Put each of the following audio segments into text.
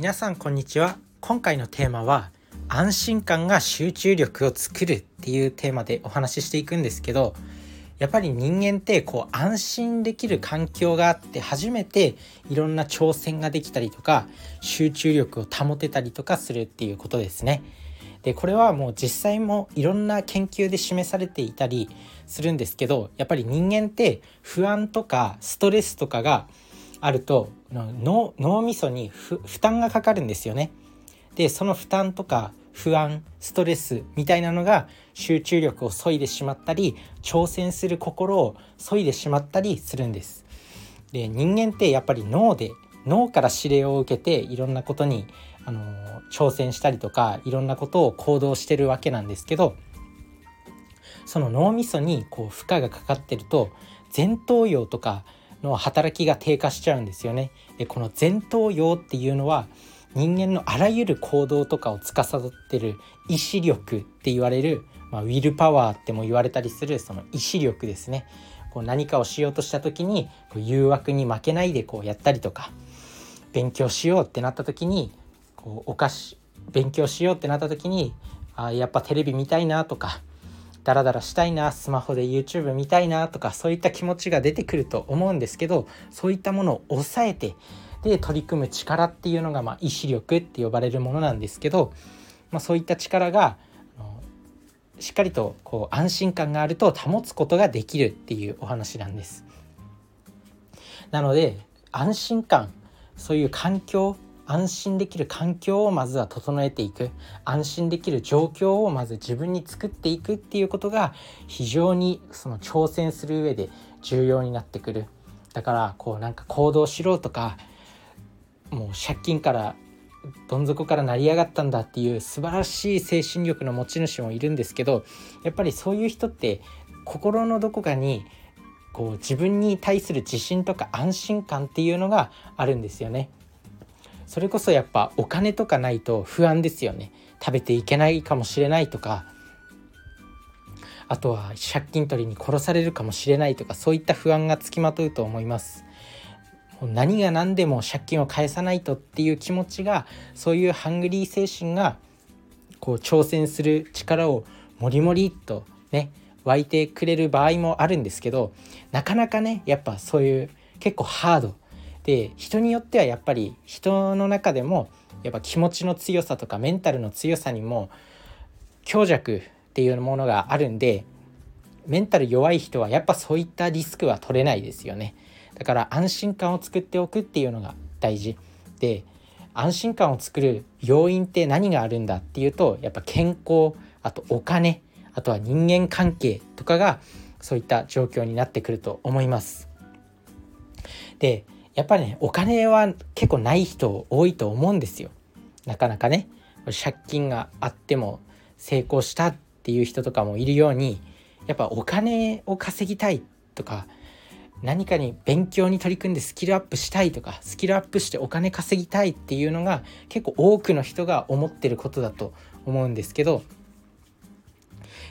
皆さんこんにちは今回のテーマは安心感が集中力を作るっていうテーマでお話ししていくんですけどやっぱり人間ってこう安心できる環境があって初めていろんな挑戦ができたりとか集中力を保てたりとかするっていうことですね。でこれはもう実際もいろんな研究で示されていたりするんですけどやっぱり人間って不安とかストレスとかがあると脳脳みそに負担がかかるんですよね。でその負担とか不安ストレスみたいなのが集中力を削いでしまったり挑戦する心を削いでしまったりするんです。で人間ってやっぱり脳で脳から指令を受けていろんなことにあの挑戦したりとかいろんなことを行動してるわけなんですけどその脳みそにこう負荷がかかってると前頭葉とかの働きが低下しちゃうんですよね。でこの前頭葉っていうのは人間のあらゆる行動とかを司ってる意志力って言われる、まあ、ウィルパワーっても言われたりするその意志力ですね。こう何かをしようとした時にこう誘惑に負けないでこうやったりとか勉強しようってなった時にこうお菓子勉強しようってなった時にあやっぱテレビ見たいなとかダラダラしたいなスマホで YouTube 見たいなとかそういった気持ちが出てくると思うんですけどそういったものを抑えてで取り組む力っていうのが、まあ、意志力って呼ばれるものなんですけど、まあ、そういった力がしっかりとこう安心感があると保つことができるっていうお話なんです。なので安心感そういう環境安心できる環境をまずは整えていく安心できる状況をまず自分に作っていくっていうことが非常にその挑戦する上で重要になってくるだからこうなんか行動しろとかもう借金からどん底から成り上がったんだっていう素晴らしい精神力の持ち主もいるんですけどやっぱりそういう人って心のどこかにこう自分に対する自信とか安心感っていうのがあるんですよね。それこそやっぱお金とかないと不安ですよね。食べていけないかもしれないとか。あとは借金取りに殺されるかもしれないとかそういった不安がつきまとうと思います。何が何でも借金を返さないとっていう気持ちがそういうハングリー精神がこう挑戦する力をもりもりっとね湧いてくれる場合もあるんですけどなかなかねやっぱそういう結構ハードで人によってはやっぱり人の中でもやっぱ気持ちの強さとかメンタルの強さにも強弱っていうものがあるんでメンタル弱い人はやっぱそういったリスクは取れないですよね。だから安心感を作っておくっていうのが大事。で安心感を作る要因って何があるんだっていうとやっぱ健康あとお金あとは人間関係とかがそういった状況になってくると思います。でやっぱりねお金は結構ない人多いと思うんですよなかなかね借金があっても成功したっていう人とかもいるようにやっぱお金を稼ぎたいとか何かに勉強に取り組んでスキルアップしたいとかスキルアップしてお金稼ぎたいっていうのが結構多くの人が思ってることだと思うんですけど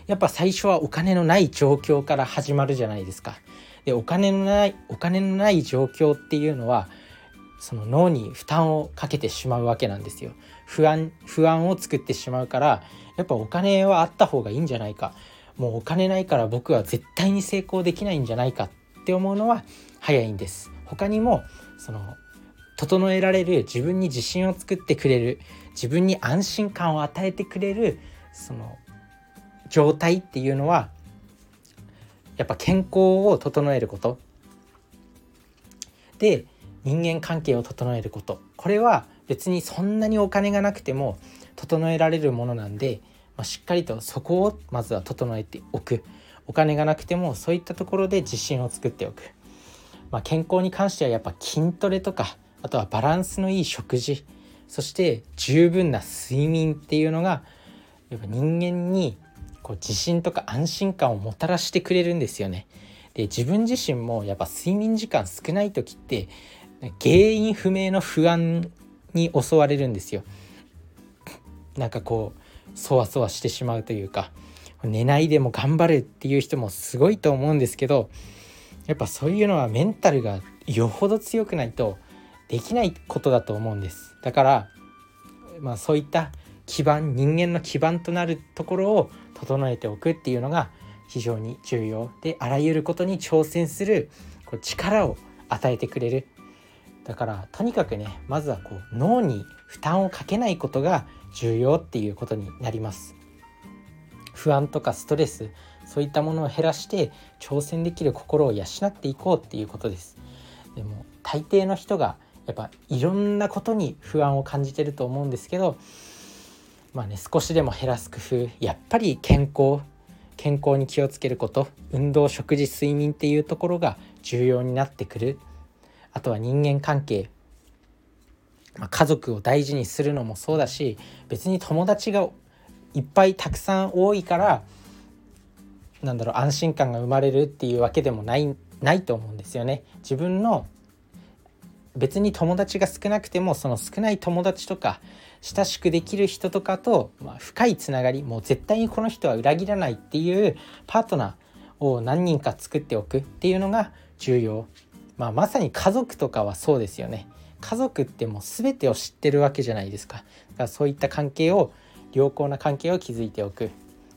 やっぱ最初はお金のない状況から始まるじゃないですか。でお金のないお金のない状況っていうのはその脳に負担をかけてしまうわけなんですよ。不安不安を作ってしまうからやっぱお金はあった方がいいんじゃないか。もうお金ないから僕は絶対に成功できないんじゃないか。って思うのは早いんです。他にもその整えられる自分に自信を作ってくれる自分に安心感を与えてくれるその状態っていうのはやっぱ健康を整えること。で人間関係を整えること。これは別にそんなにお金がなくても整えられるものなんで、まあ、しっかりとそこをまずは整えておく。お金がなくてもそういったところで自信を作っておく、まあ、健康に関してはやっぱ筋トレとかあとはバランスのいい食事。そして十分な睡眠っていうのがやっぱ人間にこう自信とか安心感をもたらしてくれるんですよね。で自分自身もやっぱ睡眠時間少ない時って原因不明の不安に襲われるんですよ。なんかこうそわそわしてしまうというか寝ないでも頑張るっていう人もすごいと思うんですけどやっぱそういうのはメンタルがよほど強くないとできないことだと思うんですだからまあ、そういった基盤人間の基盤となるところを整えておくっていうのが非常に重要であらゆることに挑戦するこう力を与えてくれる。だからとにかくねまずはこう脳に負担をかけないことが重要っていうことになります。不安とかストレスそういったものを減らして挑戦できる心を養っていこうっていうことです。でも大抵の人がやっぱいろんなことに不安を感じてると思うんですけどまあね少しでも減らす工夫やっぱり健康健康に気をつけること運動食事睡眠っていうところが重要になってくるあとは人間関係、まあ、家族を大事にするのもそうだし別に友達がいっぱいたくさん多いからなんだろう安心感が生まれるっていうわけでもないないと思うんですよね。自分の別に友達が少なくてもその少ない友達とか親しくできる人とかと、まあ、深いつながりもう絶対にこの人は裏切らないっていうパートナーを何人か作っておくっていうのが重要。まあ、まさに家族とかはそうですよね。家族ってもう全てを知ってるわけじゃないですか。だからそういった関係を良好な関係を築いておくっ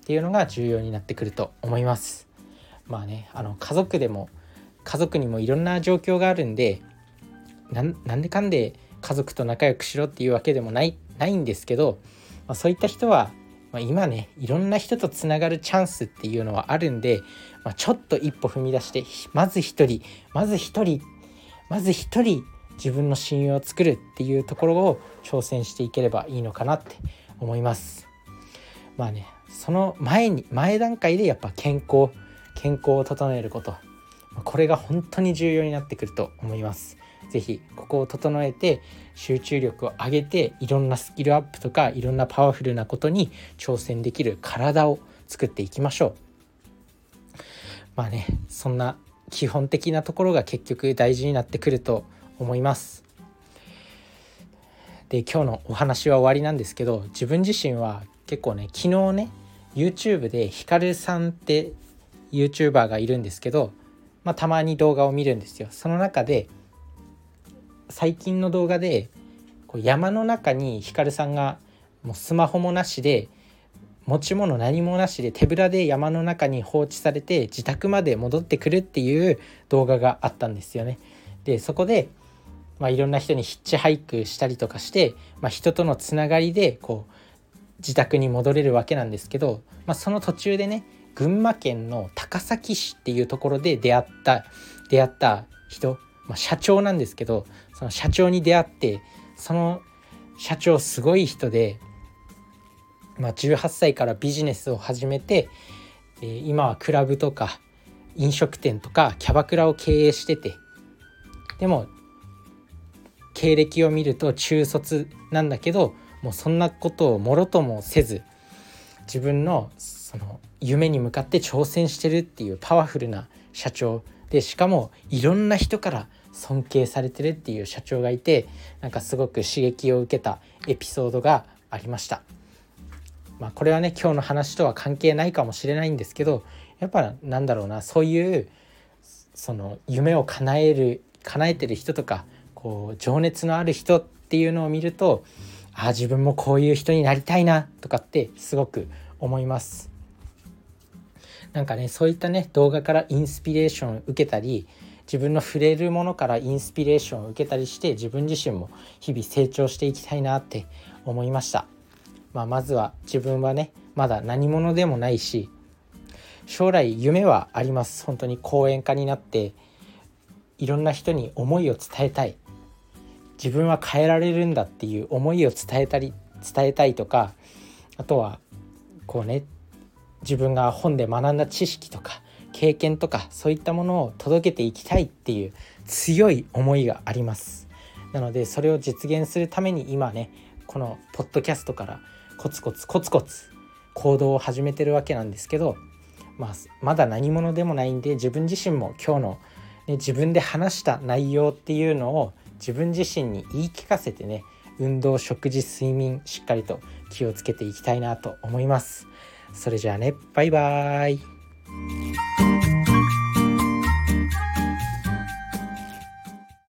ていうのが重要になってくると思います。まあねあの家族でも家族にもいろんな状況があるんでなんでかんで家族と仲良くしろっていうわけでもないないんですけど、まあ、そういった人はまあ、今ねいろんな人とつながるチャンスっていうのはあるんで、まあ、ちょっと一歩踏み出してまず一人まず一人まず一人自分の親友を作るっていうところを挑戦していければいいのかなって思います。まあねその前に前段階でやっぱ健康健康を整えることこれが本当に重要になってくると思います。是非ここを整えて集中力を上げていろんなスキルアップとかいろんなパワフルなことに挑戦できる体を作っていきましょう。まあねそんな基本的なところが結局大事になってくると思います。で今日のお話は終わりなんですけど自分自身は結構ね昨日ね YouTube でヒカルさんって YouTuber がいるんですけど、まあ、たまに動画を見るんですよ。その中で最近の動画でこう山の中にヒカルさんがもうスマホもなしで持ち物何もなしで手ぶらで山の中に放置されて自宅まで戻ってくるっていう動画があったんですよね。でそこで、まあ、いろんな人にヒッチハイクしたりとかして、まあ、人とのつながりでこう自宅に戻れるわけなんですけど、まあ、その途中でね群馬県の高崎市っていうところで出会った出会った人、まあ、社長なんですけどその社長に出会ってその社長すごい人で、まあ、18歳からビジネスを始めて、えー、今はクラブとか飲食店とかキャバクラを経営しててでも経歴を見ると中卒なんだけどもうそんなことをもろともせず自分のその夢に向かって挑戦してるっていうパワフルな社長でしかもいろんな人から尊敬されてるっていう社長がいてなんかすごく刺激を受けたエピソードがありました。まあ、これはね今日の話とは関係ないかもしれないんですけどやっぱなんだろうなそういうその夢を叶える叶えてる人とかこう情熱のある人っていうのを見るとああ自分もこういう人になりたいなとかってすごく思います。なんかねそういったね動画からインスピレーションを受けたり自分の触れるものからインスピレーションを受けたりして自分自身も日々成長していきたいなって思いました、まあ、まずは自分はねまだ何者でもないし将来夢はあります。本当に講演家になっていろんな人に思いを伝えたい。自分は変えられるんだっていう思いを伝えたり伝えたいとかあとはこうね自分が本で学んだ知識とか経験とかそういったものを届けていきたいっていう強い思いがありますなのでそれを実現するために今ねこのポッドキャストからコツコツコツコツ行動を始めてるわけなんですけど、まあ、まだ何者でもないんで自分自身も今日の、ね、自分で話した内容っていうのを自分自身に言い聞かせてね運動食事睡眠しっかりと気をつけていきたいなと思います。それじゃあねバイバーイ